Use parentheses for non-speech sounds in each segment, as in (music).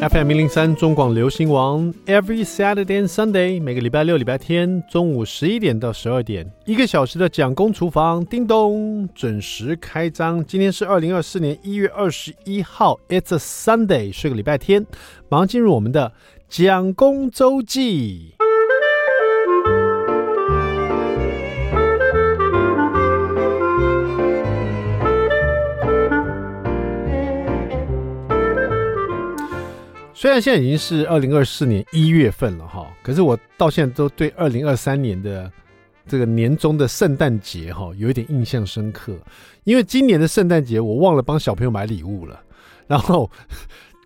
FM 零零三中广流行王，Every Saturday and Sunday，每个礼拜六、礼拜天中午十一点到十二点，一个小时的蒋公厨房，叮咚，准时开张。今天是二零二四年一月二十一号，It's a Sunday，是个礼拜天，马上进入我们的蒋公周记。虽然现在已经是二零二四年一月份了哈，可是我到现在都对二零二三年的这个年终的圣诞节哈有一点印象深刻，因为今年的圣诞节我忘了帮小朋友买礼物了。然后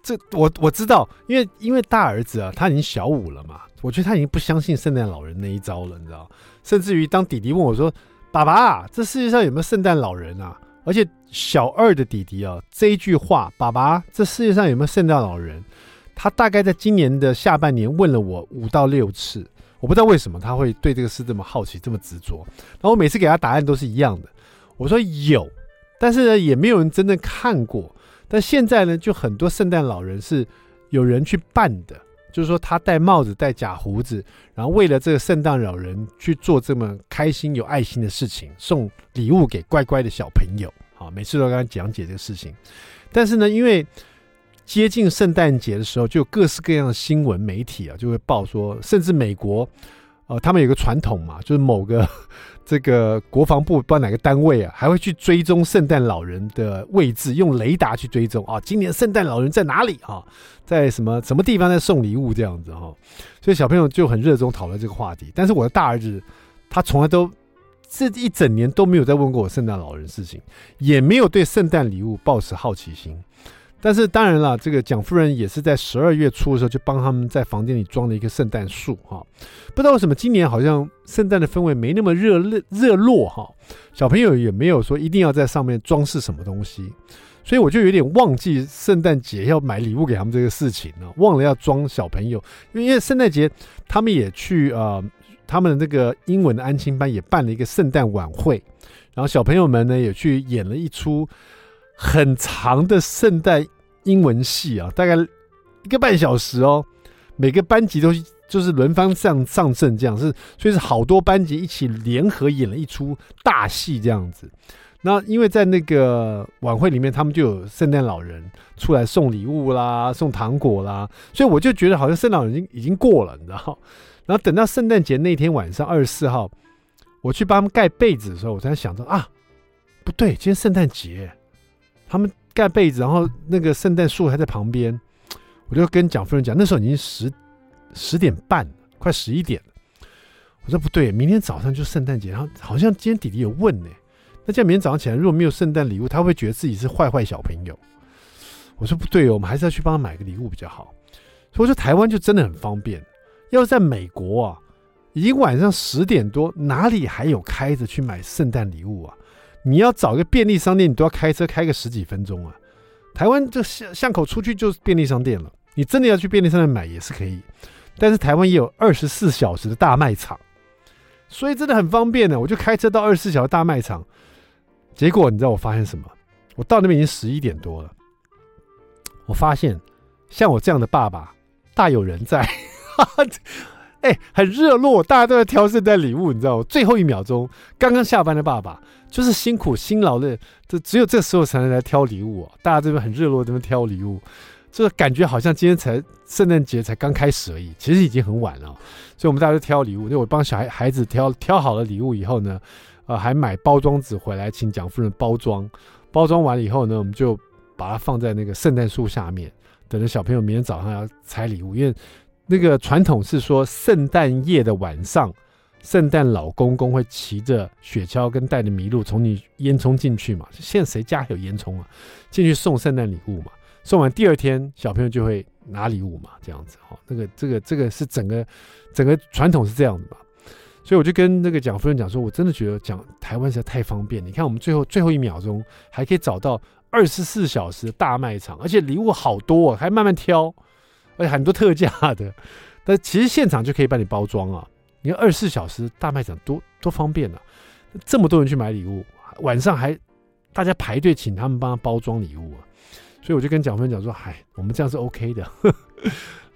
这我我知道，因为因为大儿子啊他已经小五了嘛，我觉得他已经不相信圣诞老人那一招了，你知道？甚至于当弟弟问我说：“爸爸，这世界上有没有圣诞老人啊？”而且小二的弟弟啊这一句话：“爸爸，这世界上有没有圣诞老人？”他大概在今年的下半年问了我五到六次，我不知道为什么他会对这个事这么好奇，这么执着。然后我每次给他答案都是一样的，我说有，但是呢也没有人真正看过。但现在呢，就很多圣诞老人是有人去扮的，就是说他戴帽子、戴假胡子，然后为了这个圣诞老人去做这么开心、有爱心的事情，送礼物给乖乖的小朋友。好，每次都跟他讲解这个事情。但是呢，因为接近圣诞节的时候，就有各式各样的新闻媒体啊，就会报说，甚至美国，呃，他们有个传统嘛，就是某个 (laughs) 这个国防部不知道哪个单位啊，还会去追踪圣诞老人的位置，用雷达去追踪啊，今年圣诞老人在哪里啊，在什么什么地方在送礼物这样子哈、所以小朋友就很热衷讨论这个话题。但是我的大儿子，他从来都这一整年都没有再问过我圣诞老人事情，也没有对圣诞礼物抱持好奇心。但是当然了，这个蒋夫人也是在十二月初的时候就帮他们在房间里装了一个圣诞树哈。不知道为什么今年好像圣诞的氛围没那么热热热络哈，小朋友也没有说一定要在上面装饰什么东西，所以我就有点忘记圣诞节要买礼物给他们这个事情了，忘了要装小朋友。因为圣诞节他们也去呃，他们的那个英文的安亲班也办了一个圣诞晚会，然后小朋友们呢也去演了一出。很长的圣诞英文戏啊，大概一个半小时哦。每个班级都就是轮番上上阵这样，是所以是好多班级一起联合演了一出大戏这样子。那因为在那个晚会里面，他们就有圣诞老人出来送礼物啦，送糖果啦，所以我就觉得好像圣诞老人已经已经过了，你知道。然后等到圣诞节那天晚上二十四号，我去帮他们盖被子的时候，我才想着啊，不对，今天圣诞节。他们盖被子，然后那个圣诞树还在旁边，我就跟蒋夫人讲，那时候已经十十点半，快十一点了。我说不对，明天早上就圣诞节，然后好像今天弟弟有问呢，那这样明天早上起来如果没有圣诞礼物，他会觉得自己是坏坏小朋友？我说不对哦，我们还是要去帮他买个礼物比较好。所以我说台湾就真的很方便，要是在美国啊，已经晚上十点多，哪里还有开着去买圣诞礼物啊？你要找个便利商店，你都要开车开个十几分钟啊。台湾这巷巷口出去就是便利商店了。你真的要去便利商店买也是可以，但是台湾也有二十四小时的大卖场，所以真的很方便的。我就开车到二十四小时大卖场，结果你知道我发现什么？我到那边已经十一点多了，我发现像我这样的爸爸大有人在。(laughs) 哎、很热络，大家都在挑圣诞礼物，你知道吗？最后一秒钟，刚刚下班的爸爸就是辛苦辛劳的，这只有这时候才能来挑礼物啊！大家这边很热络，这边挑礼物，这感觉好像今天才圣诞节才刚开始而已，其实已经很晚了。所以我们大家都挑礼物，就我帮小孩孩子挑挑好了礼物以后呢，呃，还买包装纸回来，请蒋夫人包装。包装完了以后呢，我们就把它放在那个圣诞树下面，等着小朋友明天早上要拆礼物，因为。那个传统是说，圣诞夜的晚上，圣诞老公公会骑着雪橇跟带着麋鹿从你烟囱进去嘛？现在谁家还有烟囱啊？进去送圣诞礼物嘛？送完第二天，小朋友就会拿礼物嘛？这样子哈，那个这个这个是整个整个传统是这样子嘛？所以我就跟那个蒋夫人讲说，我真的觉得讲台湾实在太方便。你看我们最后最后一秒钟还可以找到二十四小时的大卖场，而且礼物好多啊，还慢慢挑。而且很多特价的，(laughs) 但其实现场就可以帮你包装啊！你看二十四小时大卖场多多方便啊！这么多人去买礼物，晚上还大家排队请他们帮他包装礼物啊！所以我就跟蒋夫人讲说：“嗨，我们这样是 OK 的。(laughs) ”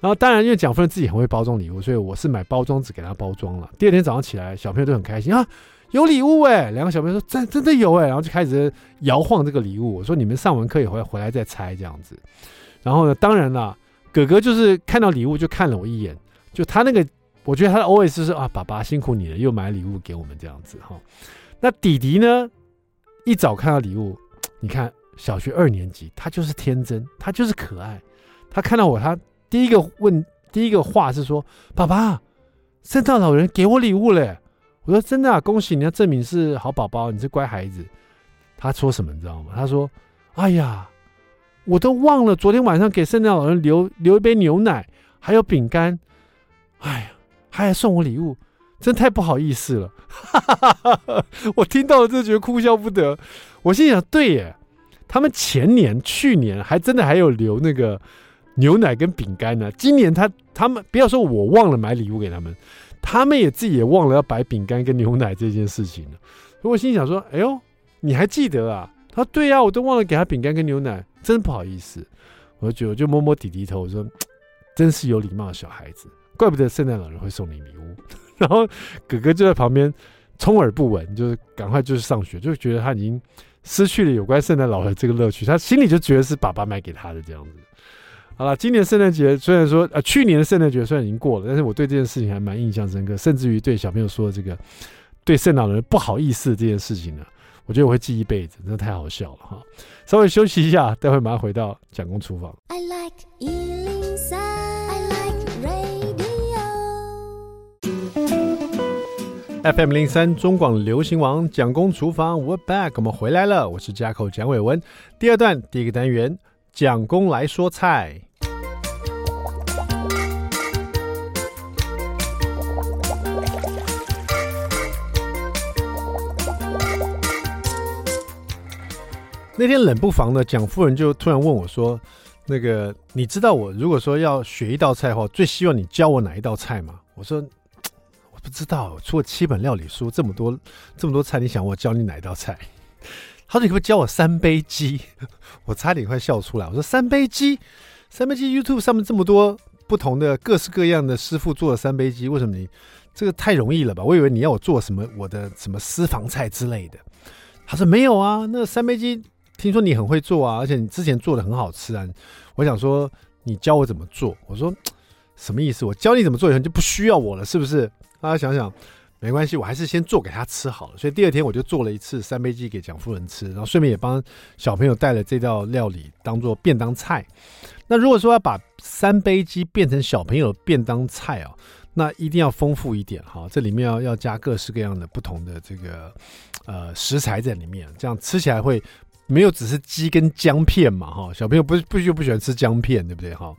然后当然因为蒋夫人自己很会包装礼物，所以我是买包装纸给她包装了。第二天早上起来，小朋友都很开心啊，有礼物哎！两个小朋友说：“真真的有哎！”然后就开始摇晃这个礼物。我说：“你们上完课以后回来再拆这样子。”然后呢，当然了，哥哥就是看到礼物就看了我一眼，就他那个，我觉得他的 OS 是啊，爸爸辛苦你了，又买礼物给我们这样子哈。那弟弟呢，一早看到礼物，你看小学二年级，他就是天真，他就是可爱，他看到我，他。第一个问，第一个话是说：“爸爸，圣诞老人给我礼物嘞！”我说：“真的啊，恭喜你，要证明是好宝宝，你是乖孩子。”他说什么你知道吗？他说：“哎呀，我都忘了昨天晚上给圣诞老人留留一杯牛奶，还有饼干。哎呀，还还送我礼物，真太不好意思了。(laughs) ”我听到了就觉得哭笑不得。我心想：“对耶，他们前年、去年还真的还有留那个。”牛奶跟饼干呢？今年他他们不要说我忘了买礼物给他们，他们也自己也忘了要摆饼干跟牛奶这件事情了。所以我心想说：“哎呦，你还记得啊？”他说：“对呀，我都忘了给他饼干跟牛奶，真不好意思。”我就我就摸摸弟弟头，我说：“真是有礼貌的小孩子，怪不得圣诞老人会送你礼物。(laughs) ”然后哥哥就在旁边充耳不闻，就是赶快就是上学，就觉得他已经失去了有关圣诞老人这个乐趣，他心里就觉得是爸爸买给他的这样子。好了，今年圣诞节虽然说，呃，去年的圣诞节虽然已经过了，但是我对这件事情还蛮印象深刻，甚至于对小朋友说这个对圣诞老人不好意思这件事情呢，我觉得我会记一辈子，真的太好笑了哈。稍微休息一下，待会马上回到蒋公厨房。I like 103, I like radio. FM 零三中广流行王蒋公厨房，We're back，我们回来了，我是家口蒋伟文。第二段第一个单元，蒋公来说菜。那天冷不防的，蒋夫人就突然问我说：“那个，你知道我如果说要学一道菜的话，最希望你教我哪一道菜吗？”我说：“我不知道，出了七本料理书，这么多这么多菜，你想我教你哪一道菜？”他说：“你可不可以教我三杯鸡？”我差点快笑出来。我说：“三杯鸡，三杯鸡，YouTube 上面这么多不同的各式各样的师傅做的三杯鸡，为什么你这个太容易了吧？我以为你要我做什么我的什么私房菜之类的。”他说：“没有啊，那三杯鸡。”听说你很会做啊，而且你之前做的很好吃啊！我想说，你教我怎么做？我说什么意思？我教你怎么做以后你就不需要我了，是不是？大家想想，没关系，我还是先做给他吃好了。所以第二天我就做了一次三杯鸡给蒋夫人吃，然后顺便也帮小朋友带了这道料理当做便当菜。那如果说要把三杯鸡变成小朋友的便当菜啊，那一定要丰富一点哈，这里面要要加各式各样的不同的这个呃食材在里面，这样吃起来会。没有只是鸡跟姜片嘛，哈，小朋友不不就不喜欢吃姜片，对不对，哈？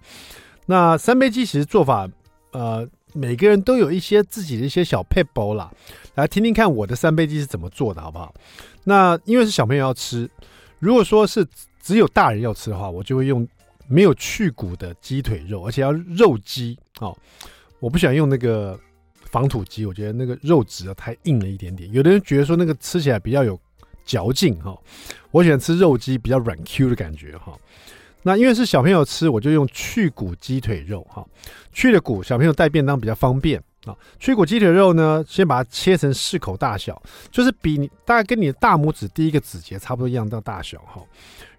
那三杯鸡其实做法，呃，每个人都有一些自己的一些小配包啦，来听听看我的三杯鸡是怎么做的，好不好？那因为是小朋友要吃，如果说是只有大人要吃的话，我就会用没有去骨的鸡腿肉，而且要肉鸡哦，我不喜欢用那个防土鸡，我觉得那个肉质啊太硬了一点点，有的人觉得说那个吃起来比较有。嚼劲哈，我喜欢吃肉鸡比较软 Q 的感觉哈。那因为是小朋友吃，我就用去骨鸡腿肉哈。去了骨，小朋友带便当比较方便啊。去骨鸡腿肉呢，先把它切成适口大小，就是比你大概跟你的大拇指第一个指节差不多一样的大小哈。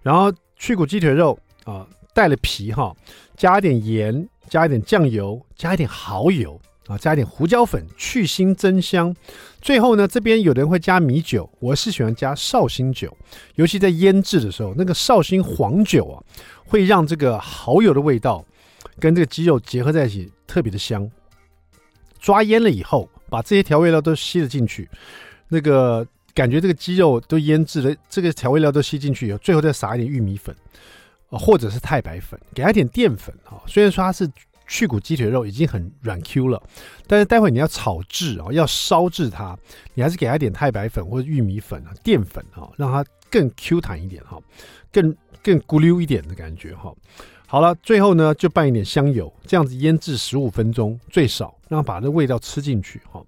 然后去骨鸡腿肉啊，带了皮哈，加一点盐，加一点酱油，加一点蚝油。啊，加一点胡椒粉去腥增香。最后呢，这边有的人会加米酒，我是喜欢加绍兴酒，尤其在腌制的时候，那个绍兴黄酒啊，会让这个蚝油的味道跟这个鸡肉结合在一起，特别的香。抓腌了以后，把这些调味料都吸了进去，那个感觉这个鸡肉都腌制了，这个调味料都吸进去以后，最后再撒一点玉米粉，或者是太白粉，给它一点淀粉啊。虽然说它是。去骨鸡腿肉已经很软 Q 了，但是待会你要炒制啊，要烧制它，你还是给它点太白粉或者玉米粉啊、淀粉啊，让它更 Q 弹一点哈，更更咕溜一点的感觉哈。好了，最后呢就拌一点香油，这样子腌制十五分钟最少，让它把这味道吃进去哈。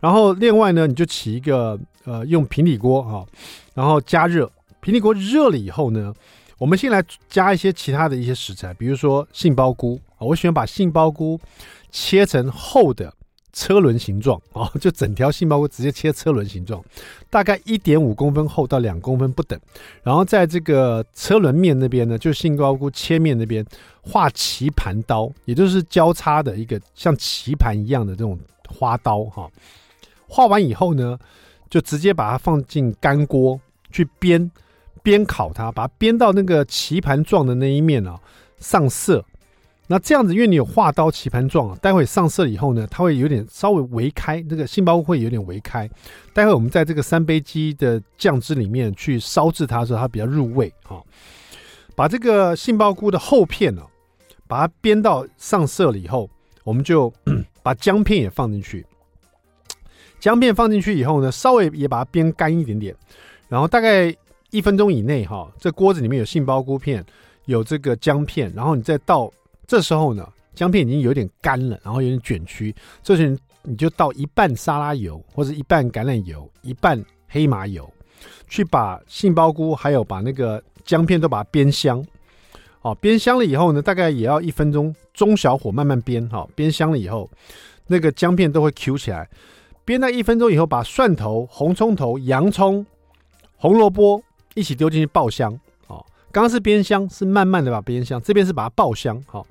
然后另外呢，你就起一个呃用平底锅哈，然后加热，平底锅热了以后呢。我们先来加一些其他的一些食材，比如说杏鲍菇，我喜欢把杏鲍菇切成厚的车轮形状啊，就整条杏鲍菇直接切车轮形状，大概一点五公分厚到两公分不等。然后在这个车轮面那边呢，就杏鲍菇切面那边画棋盘刀，也就是交叉的一个像棋盘一样的这种花刀哈。画完以后呢，就直接把它放进干锅去煸。煸烤它，把它煸到那个棋盘状的那一面啊上色。那这样子，因为你有画刀棋盘状，待会上色以后呢，它会有点稍微微开，那个杏鲍菇会有点微开。待会我们在这个三杯鸡的酱汁里面去烧制它的时候，它比较入味啊。把这个杏鲍菇的厚片呢，把它煸到上色了以后，我们就 (clears throat) 把姜片也放进去。姜片放进去以后呢，稍微也把它煸干一点点，然后大概。一分钟以内，哈，这锅子里面有杏鲍菇片，有这个姜片，然后你再倒，这时候呢，姜片已经有点干了，然后有点卷曲，这时候你就倒一半沙拉油或者一半橄榄油，一半黑麻油，去把杏鲍菇还有把那个姜片都把它煸香，哦，煸香了以后呢，大概也要一分钟，中小火慢慢煸，哈，煸香了以后，那个姜片都会 Q 起来，煸到一分钟以后，把蒜头、红葱头、洋葱、红萝卜。一起丢进去爆香，刚刚是煸香，是慢慢的把煸香，这边是把它爆香，好，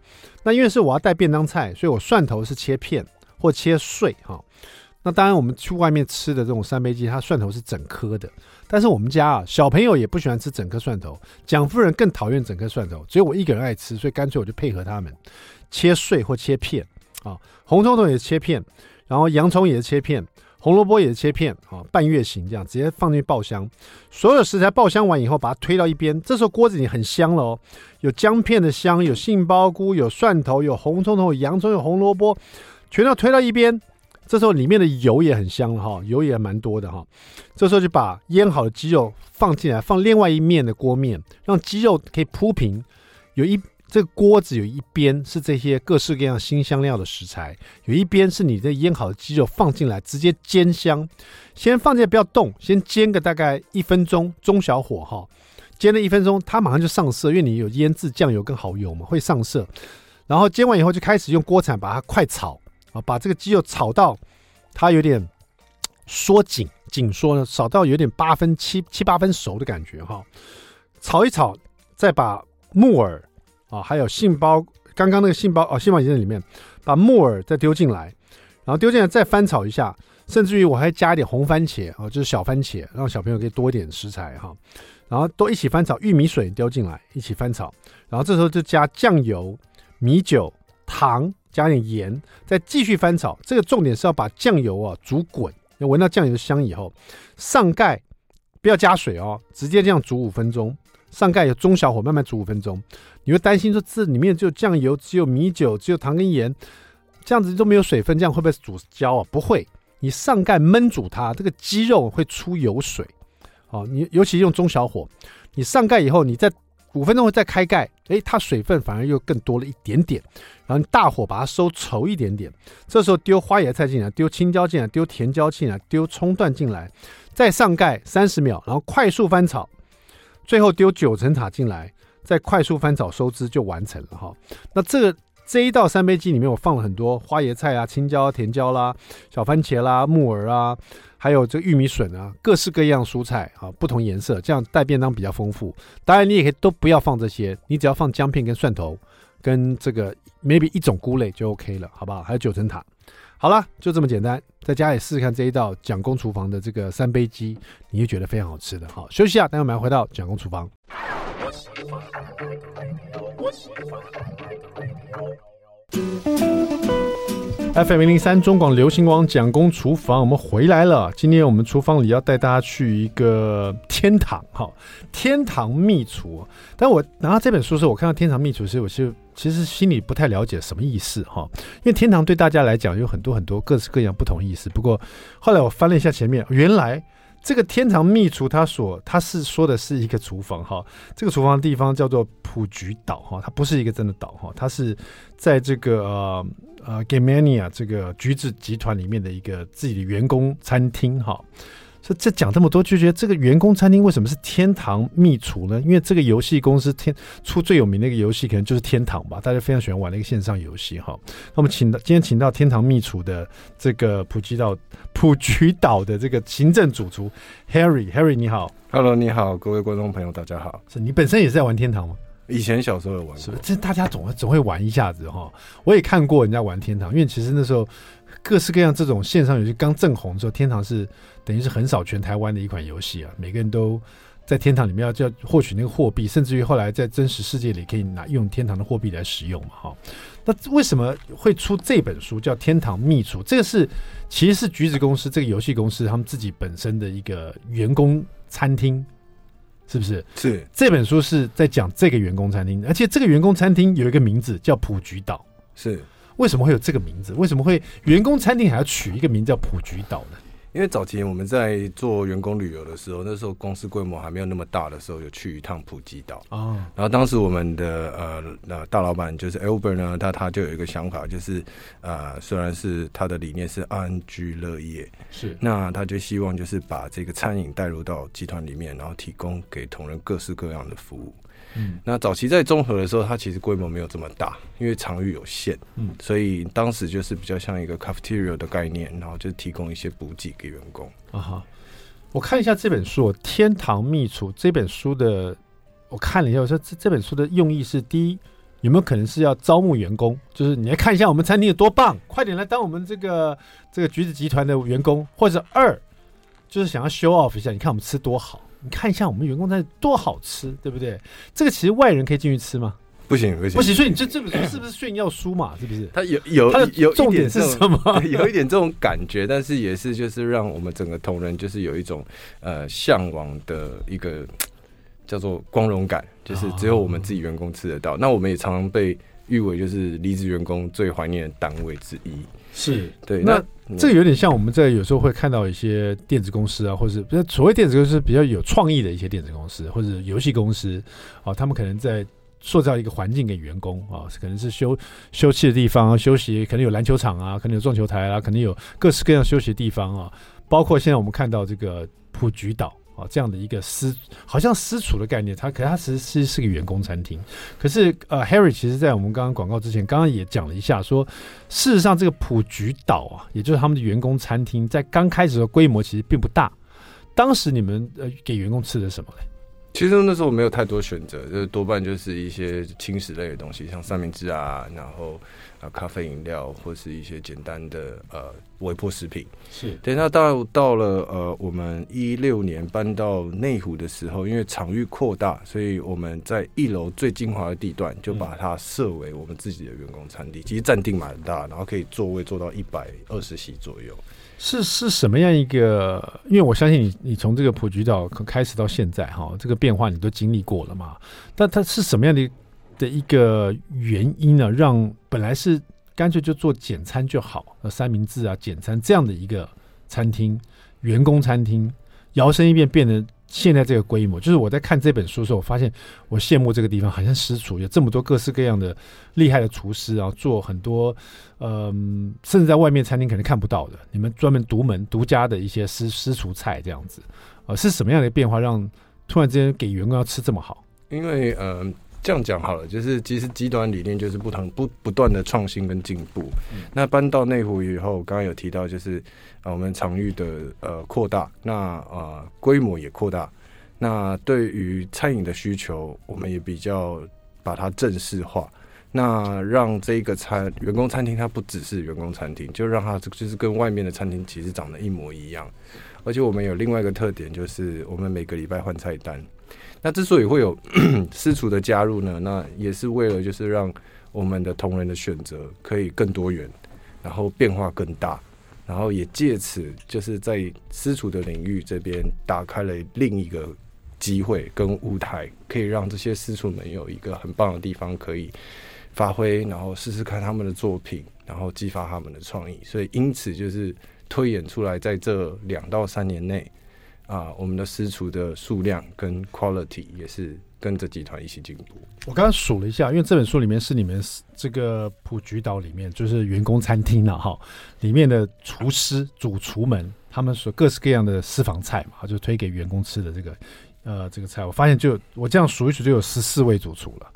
那因为是我要带便当菜，所以我蒜头是切片或切碎，哈，那当然我们去外面吃的这种三杯鸡，它蒜头是整颗的，但是我们家啊，小朋友也不喜欢吃整颗蒜头，蒋夫人更讨厌整颗蒜头，只有我一个人爱吃，所以干脆我就配合他们，切碎或切片，啊，红葱头也是切片，然后洋葱也是切片。红萝卜也切片啊，半月形这样，直接放进去爆香。所有食材爆香完以后，把它推到一边。这时候锅子已经很香了哦，有姜片的香，有杏鲍菇，有蒜头，有红葱头，有洋葱，有红萝卜，全都推到一边。这时候里面的油也很香了哈，油也蛮多的哈。这时候就把腌好的鸡肉放进来，放另外一面的锅面，让鸡肉可以铺平，有一。这个锅子有一边是这些各式各样新香料的食材，有一边是你的腌好的鸡肉放进来，直接煎香。先放进来不要动，先煎个大概一分钟，中小火哈，煎了一分钟，它马上就上色，因为你有腌制酱油跟蚝油嘛，会上色。然后煎完以后就开始用锅铲把它快炒啊，把这个鸡肉炒到它有点缩紧紧缩呢，炒到有点八分七七八分熟的感觉哈。炒一炒，再把木耳。啊，还有杏鲍，刚刚那个杏鲍哦，杏鲍已经在里面，把木耳再丢进来，然后丢进来再翻炒一下，甚至于我还加一点红番茄哦，就是小番茄，让小朋友可以多一点食材哈。然后都一起翻炒，玉米水丢进来一起翻炒，然后这时候就加酱油、米酒、糖，加点盐，再继续翻炒。这个重点是要把酱油啊煮滚，要闻到酱油的香以后，上盖，不要加水哦，直接这样煮五分钟。上盖有中小火慢慢煮五分钟，你会担心说这里面只有酱油、只有米酒、只有糖跟盐，这样子都没有水分，这样会不会煮焦啊？不会，你上盖焖煮它，这个鸡肉会出油水。哦，你尤其用中小火，你上盖以后，你再五分钟后再开盖，诶，它水分反而又更多了一点点。然后你大火把它收稠一点点，这时候丢花椰菜进来，丢青椒进来，丢甜椒进来，丢葱段进来，再上盖三十秒，然后快速翻炒。最后丢九层塔进来，再快速翻炒收汁就完成了哈。那这个这一道三杯鸡里面，我放了很多花椰菜啊、青椒、甜椒啦、小番茄啦、木耳啊，还有这玉米笋啊，各式各样蔬菜啊，不同颜色，这样带便当比较丰富。当然你也可以都不要放这些，你只要放姜片跟蒜头，跟这个 maybe 一种菇类就 OK 了，好不好？还有九层塔。好了，就这么简单，在家里试试看这一道蒋公厨房的这个三杯鸡，你就觉得非常好吃的。好，休息一下，待会我们回到蒋公厨房。FM 零零三中广流行网蒋公厨房，我们回来了。今天我们厨房里要带大家去一个天堂，哈，天堂秘厨。但我拿到这本书的时，我看到天堂秘厨时，我就。其实心里不太了解什么意思哈，因为天堂对大家来讲有很多很多各式各样不同意思。不过后来我翻了一下前面，原来这个天堂秘厨他所他是说的是一个厨房哈，这个厨房的地方叫做普橘岛哈，它不是一个真的岛哈，它是在这个呃 Germania 这个橘子集团里面的一个自己的员工餐厅哈。所以这讲这么多，就觉得这个员工餐厅为什么是天堂秘厨呢？因为这个游戏公司天出最有名的一个游戏，可能就是天堂吧，大家非常喜欢玩的一个线上游戏哈。那么请到今天请到天堂秘厨的这个普吉岛普吉岛的这个行政主厨 Harry，Harry 你好，Hello 你好，各位观众朋友大家好。是你本身也是在玩天堂吗？以前小时候有玩过，这大家总总会玩一下子哈。我也看过人家玩天堂，因为其实那时候各式各样这种线上游戏刚正红的时候，天堂是等于是横扫全台湾的一款游戏啊。每个人都在天堂里面要要获取那个货币，甚至于后来在真实世界里可以拿用天堂的货币来使用嘛哈。那为什么会出这本书叫《天堂秘厨》？这个是其实是橘子公司这个游戏公司他们自己本身的一个员工餐厅。是不是？是这本书是在讲这个员工餐厅，而且这个员工餐厅有一个名字叫普菊岛。是为什么会有这个名字？为什么会员工餐厅还要取一个名字叫普菊岛呢？因为早期我们在做员工旅游的时候，那时候公司规模还没有那么大的时候，有去一趟普吉岛哦。然后当时我们的呃呃大老板就是 Albert 呢，他他就有一个想法，就是呃虽然是他的理念是安居乐业，是那他就希望就是把这个餐饮带入到集团里面，然后提供给同仁各式各样的服务。嗯，那早期在综合的时候，它其实规模没有这么大，因为场域有限，嗯，所以当时就是比较像一个 cafeteria 的概念，然后就提供一些补给给员工。啊哈，我看一下这本书《天堂秘厨》这本书的，我看了一下，我说这这本书的用意是：第一，有没有可能是要招募员工？就是你来看一下我们餐厅有多棒，快点来当我们这个这个橘子集团的员工；或者二，就是想要 show off 一下，你看我们吃多好。你看一下我们员工餐多好吃，对不对？这个其实外人可以进去吃吗？不行，不行，不行。所以你这这是不是炫耀书嘛？是不是？它有有有重点是什么？(laughs) 有一点这种感觉，但是也是就是让我们整个同仁就是有一种呃向往的一个叫做光荣感，就是只有我们自己员工吃得到。哦、那我们也常常被誉为就是离职员工最怀念的单位之一。是对，那。这有点像我们在有时候会看到一些电子公司啊，或者是所谓电子公司比较有创意的一些电子公司或者游戏公司啊，他们可能在塑造一个环境给员工啊，可能是休休憩的地方休息，可能有篮球场啊，可能有撞球台啊，可能有各式各样休息的地方啊，包括现在我们看到这个普菊岛。啊，这样的一个私，好像私厨的概念，它可它其实是是个员工餐厅。可是呃，Harry 其实在我们刚刚广告之前，刚刚也讲了一下说，事实上这个普菊岛啊，也就是他们的员工餐厅，在刚开始的规模其实并不大。当时你们呃给员工吃的什么呢？其实那时候没有太多选择，就是多半就是一些轻食类的东西，像三明治啊，然后。啊，咖啡饮料或是一些简单的呃微波食品。是，等下到到了呃，我们一六年搬到内湖的时候，因为场域扩大，所以我们在一楼最精华的地段就把它设为我们自己的员工餐厅。嗯、其实占地蛮大，然后可以座位做到一百二十席左右。是是什么样一个？因为我相信你，你从这个普吉岛开始到现在哈，这个变化你都经历过了嘛。但它是什么样的？的一个原因呢，让本来是干脆就做简餐就好，呃，三明治啊，简餐这样的一个餐厅，员工餐厅，摇身一变变得现在这个规模。就是我在看这本书的时候，我发现我羡慕这个地方，好像私厨有这么多各式各样的厉害的厨师啊，做很多，嗯，甚至在外面餐厅可能看不到的，你们专门独门独家的一些私私厨菜这样子，呃，是什么样的变化让突然之间给员工要吃这么好？因为嗯。这样讲好了，就是其实极端理念就是不同不不断的创新跟进步。嗯、那搬到内湖以后，刚刚有提到就是啊、呃，我们场域的呃扩大，那啊规、呃、模也扩大。那对于餐饮的需求，我们也比较把它正式化。那让这个餐员工餐厅它不只是员工餐厅，就让它就是跟外面的餐厅其实长得一模一样。而且我们有另外一个特点，就是我们每个礼拜换菜单。那之所以会有 (clears throat) 私厨的加入呢，那也是为了就是让我们的同仁的选择可以更多元，然后变化更大，然后也借此就是在私厨的领域这边打开了另一个机会跟舞台，可以让这些私厨们有一个很棒的地方可以发挥，然后试试看他们的作品，然后激发他们的创意。所以因此就是推演出来，在这两到三年内。啊，我们的私厨的数量跟 quality 也是跟着集团一起进步。我刚刚数了一下，因为这本书里面是你们这个普菊岛里面就是员工餐厅了哈，里面的厨师主厨们他们所各式各样的私房菜嘛，就推给员工吃的这个呃这个菜，我发现就我这样数一数就有十四位主厨了。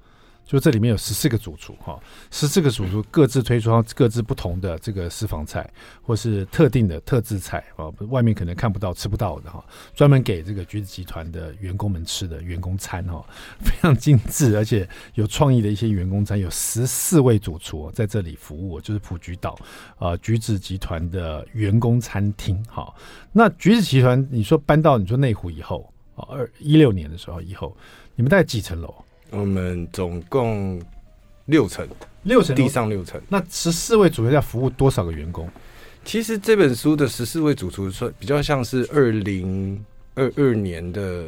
就这里面有十四个主厨哈，十四个主厨各自推出各自不同的这个私房菜，或是特定的特制菜啊，外面可能看不到、吃不到的哈，专门给这个橘子集团的员工们吃的员工餐哈，(laughs) 非常精致而且有创意的一些员工餐，有十四位主厨在这里服务，就是普橘岛啊橘子集团的员工餐厅哈。那橘子集团你说搬到你说内湖以后啊，二一六年的时候以后，你们大概几层楼？我们总共六层，六层地上六层。那十四位主厨要服务多少个员工？其实这本书的十四位主厨说比较像是二零二二年的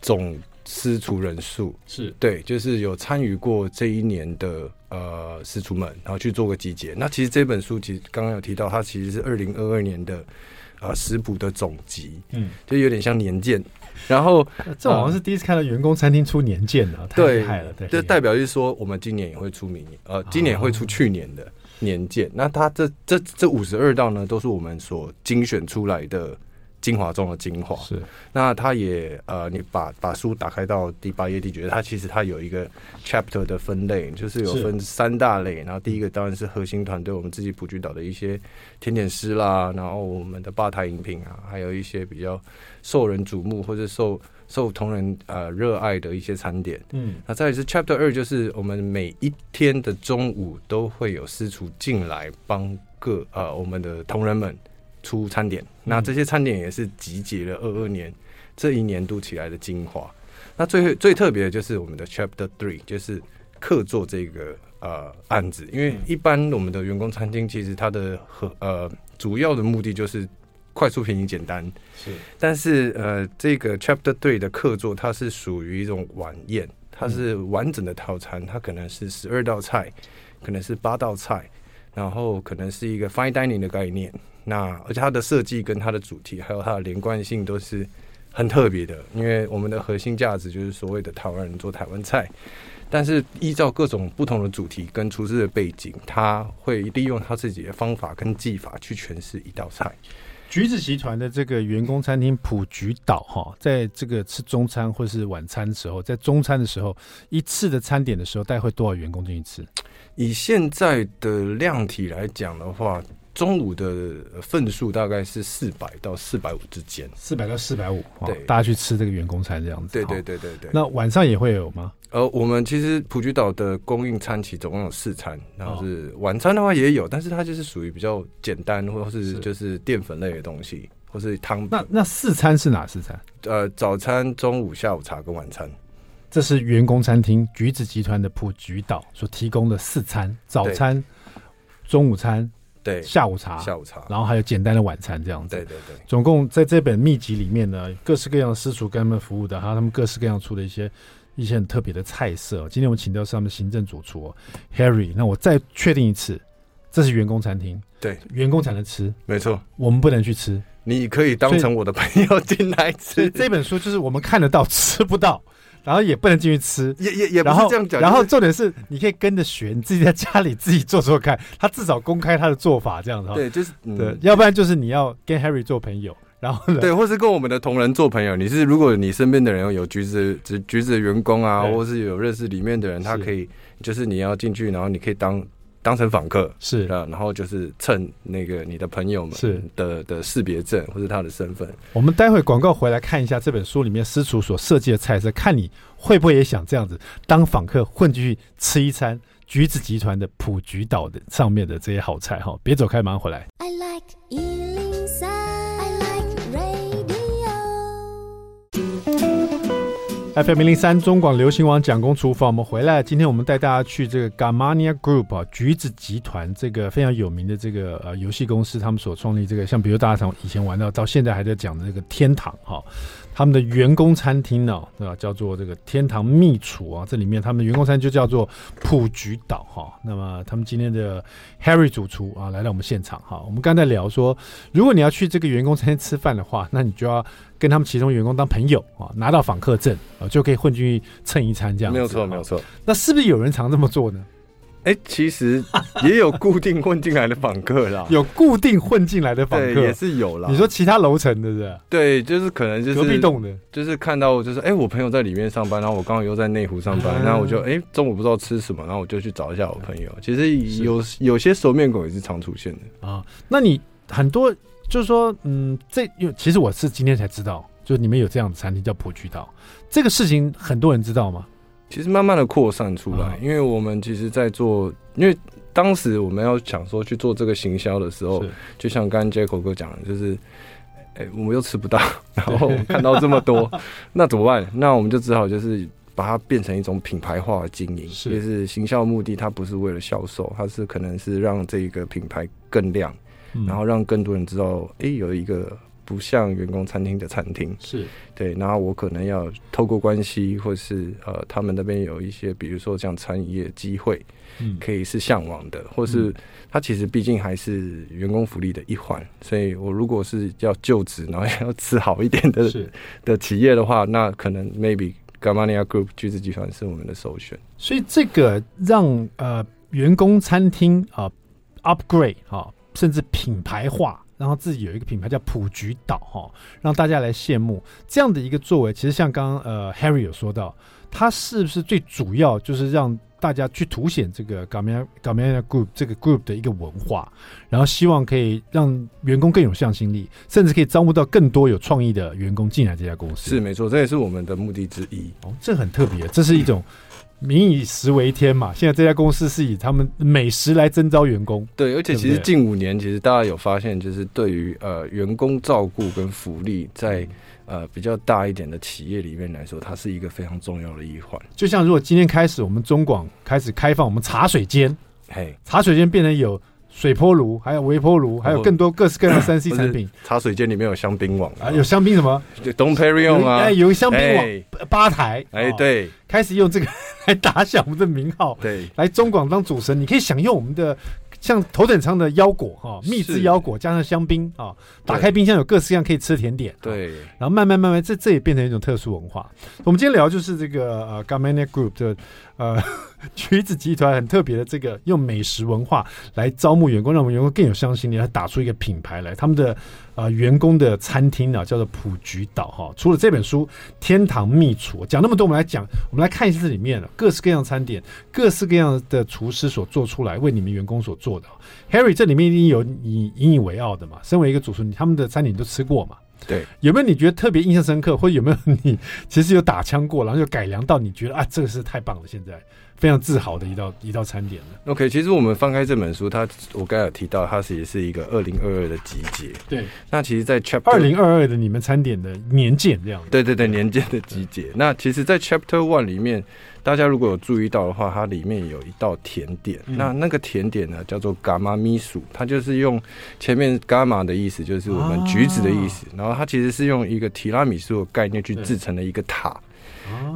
总私厨人数，是对，就是有参与过这一年的呃私厨们，然后去做个集结。那其实这本书其实刚刚有提到，它其实是二零二二年的呃食谱的总集，嗯，就有点像年鉴。然后，(laughs) 这好像是第一次看到员工餐厅出年鉴了，太厉害了。对，这代表就是说，我们今年也会出明年，呃，今年也会出去年的年鉴。那它这这这五十二道呢，都是我们所精选出来的。精华中的精华是，那它也呃，你把把书打开到第八页第九页，它其实它有一个 chapter 的分类，就是有分三大类。然后第一个当然是核心团队，我们自己普橘岛的一些甜点师啦，然后我们的吧台饮品啊，还有一些比较受人瞩目或者受受同仁呃热爱的一些餐点。嗯，那再来是 chapter 二，就是我们每一天的中午都会有私厨进来帮各呃我们的同仁们。出餐点，那这些餐点也是集结了二二年这一年度起来的精华。那最最特别的就是我们的 Chapter Three，就是客座这个呃案子。因为一般我们的员工餐厅其实它的和呃主要的目的就是快速、便宜、简单。是，但是呃这个 Chapter Three 的客座，它是属于一种晚宴，它是完整的套餐，它可能是十二道菜，可能是八道菜，然后可能是一个 Fine Dining 的概念。那而且它的设计跟它的主题还有它的连贯性都是很特别的，因为我们的核心价值就是所谓的台湾人做台湾菜，但是依照各种不同的主题跟厨师的背景，他会利用他自己的方法跟技法去诠释一道菜。橘子集团的这个员工餐厅普橘岛哈，在这个吃中餐或是晚餐的时候，在中餐的时候，一次的餐点的时候，大概会多少员工进去吃？以现在的量体来讲的话。中午的份数大概是四百到四百五之间，四百到四百五，对，大家去吃这个员工餐这样子。对对对对对。那晚上也会有吗？呃，我们其实普吉岛的供应餐期总共有四餐，然后是晚餐的话也有，但是它就是属于比较简单，或者是就是淀粉类的东西，或是汤。那那四餐是哪四餐？呃，早餐、中午、下午茶跟晚餐。这是员工餐厅橘子集团的普橘岛所提供的四餐：早餐、中午餐。对，下午茶，下午茶，然后还有简单的晚餐这样子。对对对，总共在这本秘籍里面呢，各式各样的私厨跟他们服务的，还有他们各式各样出的一些一些很特别的菜色。今天我们请到是他们行政主厨 Harry。那我再确定一次，这是员工餐厅，对，员工才能吃，没错，我们不能去吃。你可以当成我的朋友进来吃。这本书就是我们看得到，吃不到。然后也不能进去吃，也也也不是这样讲。然后重点是，你可以跟着学，你自己在家里 (laughs) 自己做做看。他至少公开他的做法，这样子。对，就是、嗯、对，要不然就是你要跟 Harry 做朋友，然后对，或是跟我们的同仁做朋友。你是如果你身边的人有橘子橘橘子的员工啊，或是有认识里面的人，他可以，就是你要进去，然后你可以当。当成访客是啊，然后就是蹭那个你的朋友们是的的识别证或者他的身份。我们待会广告回来看一下这本书里面私厨所设计的菜色，看你会不会也想这样子当访客混进去吃一餐橘子集团的普橘岛的上面的这些好菜哈！别走开，马上回来。I like FM 零零三中广流行网蒋公厨房，我们回来。今天我们带大家去这个 Gamania Group 啊，橘子集团这个非常有名的这个呃游戏公司，他们所创立这个，像比如大家从以前玩到，到现在还在讲的这个天堂哈。他们的员工餐厅呢，对吧？叫做这个天堂秘厨啊，这里面他们的员工餐就叫做普橘岛哈。那么他们今天的 Harry 主厨啊来到我们现场哈。我们刚才聊说，如果你要去这个员工餐厅吃饭的话，那你就要跟他们其中员工当朋友啊，拿到访客证啊，就可以混进去蹭一餐这样。没有错，没有错。那是不是有人常这么做呢？哎、欸，其实也有固定混进来的访客啦，(laughs) 有固定混进来的访客也是有啦。你说其他楼层的是？对，就是可能就是隔壁栋的，就是看到就是哎、欸，我朋友在里面上班，然后我刚好又在内湖上班，然后我就哎、欸、中午不知道吃什么，然后我就去找一下我朋友。其实有有些熟面孔也是常出现的啊。那你很多就是说，嗯，这有其实我是今天才知道，就是你们有这样的餐厅叫普菊岛，这个事情很多人知道吗？其实慢慢的扩散出来，因为我们其实，在做，因为当时我们要想说去做这个行销的时候，就像刚刚 Jaco 哥讲的，就是，哎，我们又吃不到，然后看到这么多，(laughs) 那怎么办？那我们就只好就是把它变成一种品牌化的经营，就是行销目的，它不是为了销售，它是可能是让这一个品牌更亮，然后让更多人知道，哎，有一个。不像员工餐厅的餐厅是对，然后我可能要透过关系，或是呃，他们那边有一些，比如说像餐饮业机会，嗯，可以是向往的，或是他其实毕竟还是员工福利的一环，所以我如果是要就职，然后要吃好一点的的企业的话，那可能 maybe Gamania Group 橘子集团是我们的首选。所以这个让呃员工餐厅啊、呃、upgrade 啊、呃，甚至品牌化。然后自己有一个品牌叫普菊岛哈，让大家来羡慕这样的一个作为。其实像刚刚呃 Harry 有说到，他是不是最主要就是让大家去凸显这个 Gamania Gamania Group 这个 group 的一个文化，然后希望可以让员工更有向心力，甚至可以招募到更多有创意的员工进来这家公司。是没错，这也是我们的目的之一。哦，这很特别，这是一种。民以食为天嘛，现在这家公司是以他们美食来征招员工。对，而且其实近五年，其实大家有发现，就是对于呃员工照顾跟福利，在呃比较大一点的企业里面来说，它是一个非常重要的一环。就像如果今天开始，我们中广开始开放我们茶水间，嘿，茶水间变成有。水波炉，还有微波炉，还有更多各式各样的三 C 产品。茶水间里面有香槟网啊，有香槟什么？Don Perignon 啊，哎，有香槟网吧台，哎，对，开始用这个来打响我们的名号，对，来中广当主神，你可以享用我们的。像头等舱的腰果哈，蜜汁腰果加上香槟啊，打开冰箱有各式各样可以吃的甜点。对，然后慢慢慢慢，这这也变成一种特殊文化。我们今天聊就是这个呃，Gamania Group 的呃 (laughs) 橘子集团很特别的这个用美食文化来招募员工，让我们员工更有向心力，来打出一个品牌来。他们的呃员工的餐厅啊，叫做普菊岛哈。除了这本书《天堂秘厨》讲那么多，我们来讲，我们来看一下这里面各式各样餐点，各式各样的厨师所做出来为你们员工所做的。Harry，这里面一定有你引以为傲的嘛？身为一个主厨，你他们的餐点你都吃过嘛？对，有没有你觉得特别印象深刻，或者有没有你其实有打枪过，然后就改良到你觉得啊，这个是太棒了，现在非常自豪的一道一道餐点了。OK，其实我们翻开这本书，它我刚才有提到，它其实是一个二零二二的集结。对，那其实，在 Chapter 二零二二的你们餐点的年鉴这样。对对对，年鉴的集结。那其实，在 Chapter One 里面。大家如果有注意到的话，它里面有一道甜点，嗯、那那个甜点呢叫做伽马米薯，它就是用前面伽马的意思，就是我们橘子的意思，啊、然后它其实是用一个提拉米苏的概念去制成了一个塔。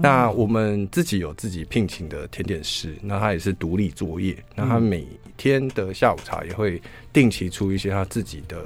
那我们自己有自己聘请的甜点师，那他也是独立作业，那他每天的下午茶也会定期出一些他自己的。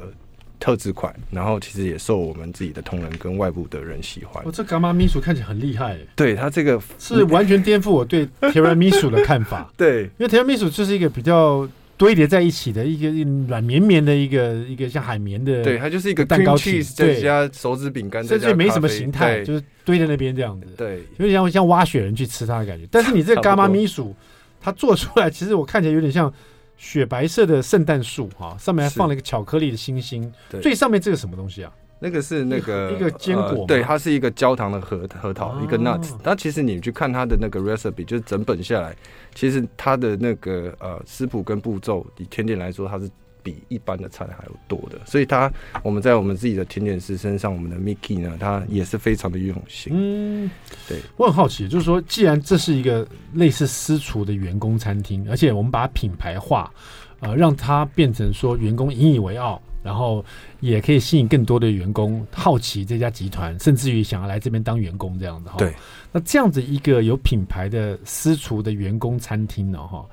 特制款，然后其实也受我们自己的同仁跟外部的人喜欢。哦，这伽马秘书看起来很厉害。对，他这个是完全颠覆我对提拉米苏的看法。(laughs) 对，因为提拉米苏就是一个比较堆叠在一起的一个软绵绵的一个一个像海绵的。对，它就是一个蛋糕体，再加手指饼干，甚至没什么形态，就是堆在那边这样子。对，有点像像挖雪人去吃它的感觉。但是你这个伽马米薯，它做出来其实我看起来有点像。雪白色的圣诞树哈，上面还放了一个巧克力的星星。对，最上面这个什么东西啊？那个是那个一个坚果、呃，对，它是一个焦糖的核核桃，啊、一个 nuts。但其实你去看它的那个 recipe，就是整本下来，其实它的那个呃食谱跟步骤，以甜点来说，它是。比一般的菜还要多的，所以它我们在我们自己的甜点师身上，我们的 Mickey 呢，他也是非常的用心。嗯，对，我很好奇，就是说，既然这是一个类似私厨的员工餐厅，而且我们把它品牌化，呃，让它变成说员工引以为傲，然后也可以吸引更多的员工好奇这家集团，甚至于想要来这边当员工这样子哈。对，那这样子一个有品牌的私厨的员工餐厅呢，哈。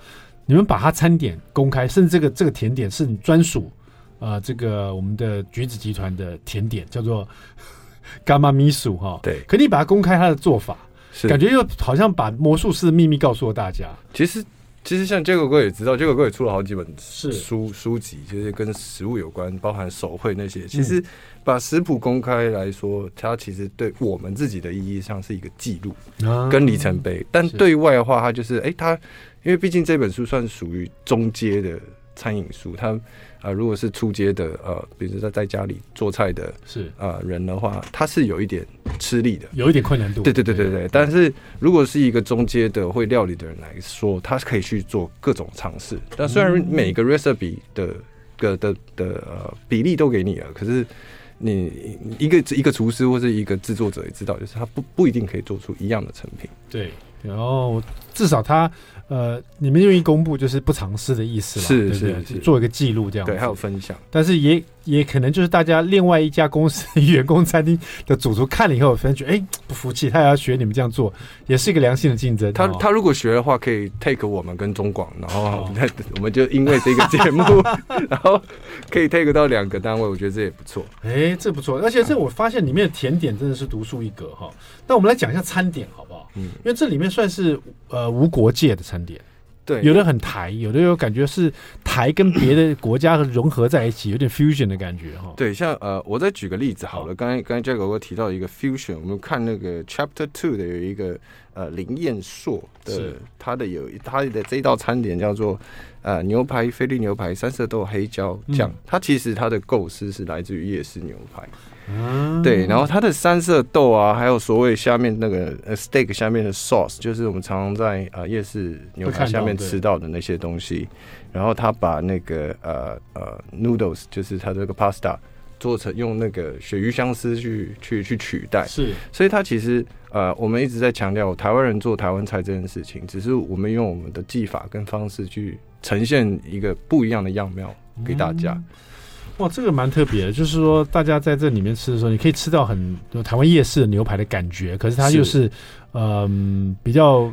你们把它餐点公开，甚至这个这个甜点是你专属，呃，这个我们的橘子集团的甜点叫做伽马米薯哈。对，可你把它公开它的做法，感觉又好像把魔术师的秘密告诉了大家。其实其实像杰哥也知道，杰哥也出了好几本是书书籍，就是跟食物有关，包含手绘那些。其实把食谱公开来说，它其实对我们自己的意义上是一个记录跟里程碑。但对外的话，它就是哎，它因为毕竟这本书算属于中阶的餐饮书，他。啊、呃，如果是出街的呃，比如说在家里做菜的，是啊、呃、人的话，他是有一点吃力的，有一点困难度。对对对对对。但是如果是一个中阶的会料理的人来说，他可以去做各种尝试。但虽然每个 recipe 的个的的呃比例都给你了，可是你一个一个厨师或是一个制作者也知道，就是他不不一定可以做出一样的成品。对，然后至少他。呃，你们愿意公布就是不尝试的意思了，是是是，做一个记录这样，对，还有分享，但是也。也可能就是大家另外一家公司员工餐厅的主厨看了以后，发觉哎不服气，他也要学你们这样做，也是一个良性的竞争。他他如果学的话，可以 take 我们跟中广，然后 (laughs) 我们就因为这个节目，(laughs) 然后可以 take 到两个单位，我觉得这也不错。哎，这不错，而且这我发现里面的甜点真的是独树一格哈。那我们来讲一下餐点好不好？嗯，因为这里面算是呃无国界的餐点。对，有的很台，有的又感觉是台跟别的国家融合在一起，有点 fusion 的感觉哈。对，像呃，我再举个例子好了，刚才刚才 Jack 哥提到一个 fusion，我们看那个 Chapter Two 的有一个呃林彦硕的，他的有他的这一道餐点叫做呃牛排菲力牛排三色豆黑椒酱，它、嗯、其实它的构思是来自于夜市牛排。嗯，对，然后它的三色豆啊，还有所谓下面那个呃 steak 下面的 sauce，就是我们常常在呃夜市牛排下面吃到的那些东西。然后他把那个呃呃 noodles，就是他这个 pasta 做成用那个鳕鱼香丝去去去取代。是，所以他其实呃我们一直在强调台湾人做台湾菜这件事情，只是我们用我们的技法跟方式去呈现一个不一样的样貌给大家。嗯哇，这个蛮特别的，就是说大家在这里面吃的时候，你可以吃到很多台湾夜市的牛排的感觉，可是它又是嗯、呃、比较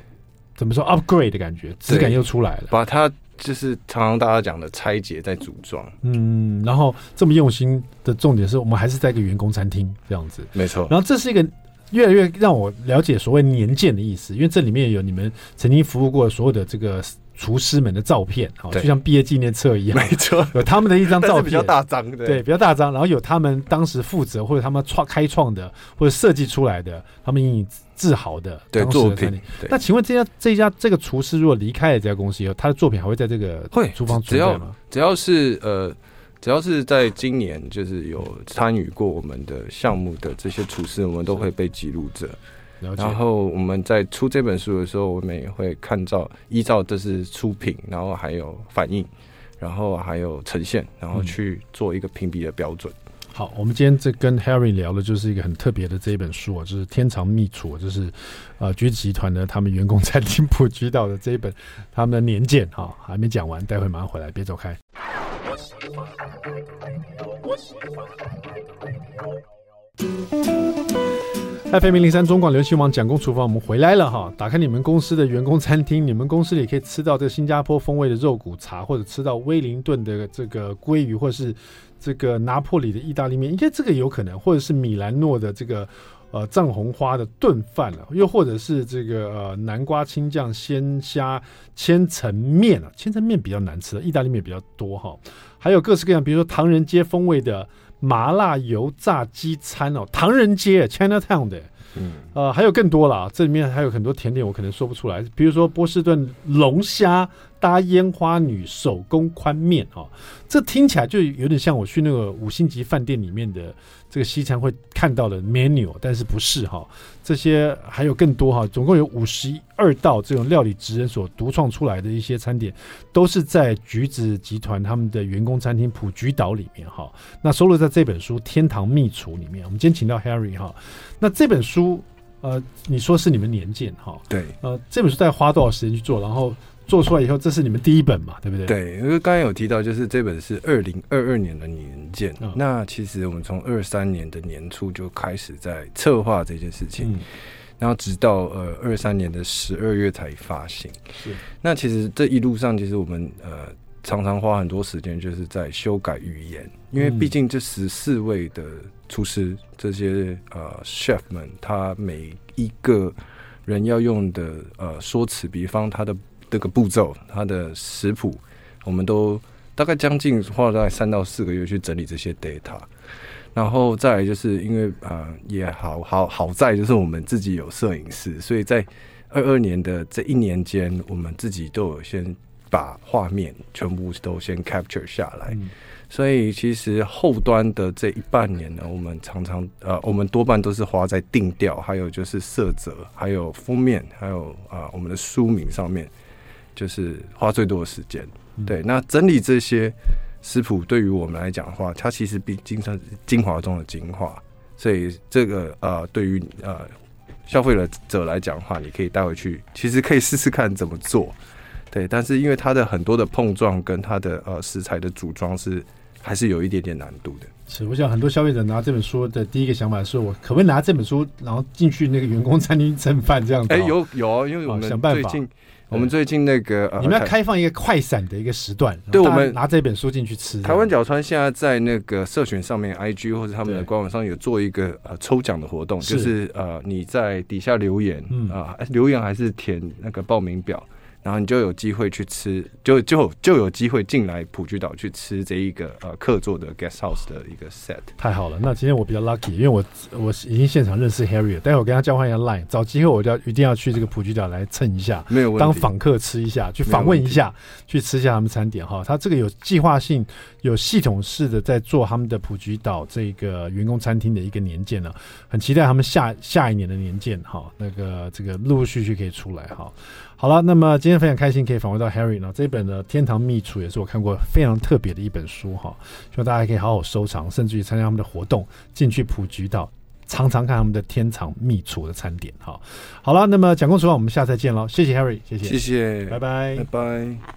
怎么说 upgrade 的感觉，质感又出来了。把它就是常常大家讲的拆解再组装，嗯，然后这么用心的重点是我们还是在一个员工餐厅这样子，没错。然后这是一个越来越让我了解所谓年鉴的意思，因为这里面有你们曾经服务过所有的这个。厨师们的照片，好，就像毕业纪念册一样，没错，(laughs) 有他们的一张照片，比较大张，对，对，比较大张，然后有他们当时负责或者他们创开创的或者设计出来的，他们引以自豪的对作品。那请问这家这家这个厨师如果离开了这家公司以后，他的作品还会在这个会厨房存在吗？只要是呃，只要是在今年就是有参与过我们的项目的这些厨师，我们都会被记录着。然后我们在出这本书的时候，我们也会看照依照这是出品，然后还有反应，然后还有呈现，然后去做一个评比的标准。嗯、好，我们今天这跟 Harry 聊的就是一个很特别的这一本书啊，就是《天长秘厨》，就是呃橘子集团的他们员工餐厅普及到的这一本他们的年鉴哈，还没讲完，待会马上回来，别走开。FM 零零三中广流行网蒋公厨房，我们回来了哈！打开你们公司的员工餐厅，你们公司里可以吃到这个新加坡风味的肉骨茶，或者吃到威灵顿的这个鲑鱼，或者是这个拿破里的意大利面，应该这个有可能，或者是米兰诺的这个呃藏红花的炖饭了，又或者是这个呃南瓜青酱鲜虾千层面啊，千层面比较难吃的，意大利面比较多哈，还有各式各样，比如说唐人街风味的。麻辣油炸鸡餐哦，唐人街 Chinatown 的，嗯，呃，还有更多了，这里面还有很多甜点，我可能说不出来，比如说波士顿龙虾搭烟花女手工宽面哦，这听起来就有点像我去那个五星级饭店里面的。这个西餐会看到的 menu，但是不是哈？这些还有更多哈，总共有五十二道这种料理职人所独创出来的一些餐点，都是在橘子集团他们的员工餐厅普橘岛里面哈。那收录在这本书《天堂秘厨》里面。我们今天请到 Harry 哈，那这本书呃，你说是你们年鉴哈？对，呃，这本书大概花多少时间去做？然后。做出来以后，这是你们第一本嘛，对不对？对，因为刚才有提到，就是这本是二零二二年的年鉴。哦。那其实我们从二三年的年初就开始在策划这件事情，嗯、然后直到呃二三年的十二月才发行。是。那其实这一路上，其实我们呃常常花很多时间，就是在修改语言，因为毕竟这十四位的厨师，这些呃 chef 们，他每一个人要用的呃说辞，比方他的。这个步骤，它的食谱，我们都大概将近花了大概三到四个月去整理这些 data。然后再来就是因为啊、呃，也好好好在就是我们自己有摄影师，所以在二二年的这一年间，我们自己都有先把画面全部都先 capture 下来。嗯、所以其实后端的这一半年呢，我们常常呃，我们多半都是花在定调，还有就是色泽，还有封面，还有啊、呃、我们的书名上面，就是花最多的时间。嗯、对，那整理这些。食谱对于我们来讲的话，它其实比精算精华中的精华，所以这个呃，对于呃消费者者来讲的话，你可以带回去，其实可以试试看怎么做，对。但是因为它的很多的碰撞跟它的呃食材的组装是还是有一点点难度的。是，我想很多消费者拿这本书的第一个想法是我可不可以拿这本书，然后进去那个员工餐厅蹭饭这样子？哎、欸，有有，因为我们最近、哦、想办法。我们最近那个，你们要开放一个快闪的一个时段，对，我们拿这本书进去吃。台湾角川现在在那个社群上面，IG 或者他们的官网上有做一个呃抽奖的活动，就是呃你在底下留言啊，留言还是填那个报名表。然后你就有机会去吃，就就就有机会进来普居岛去吃这一个呃客座的 guest house 的一个 set。太好了，那今天我比较 lucky，因为我我已经现场认识 Harry 了，待会我跟他交换一下 line，找机会我就要一定要去这个普居岛来蹭一下，没有问题，当访客吃一下，去访问一下，去吃一下他们餐点哈。他这个有计划性、有系统式的在做他们的普居岛这个员工餐厅的一个年鉴呢，很期待他们下下一年的年鉴哈，那个这个陆陆续续可以出来哈。好了，那么今天非常开心可以访问到 Harry 呢。这本呢《天堂秘厨》也是我看过非常特别的一本书哈，希望大家可以好好收藏，甚至于参加他们的活动，进去普及到尝尝看他们的天堂秘厨的餐点哈。好了，那么讲公厨房我们下次再见喽，谢谢 Harry，谢谢，谢谢，拜拜，拜拜。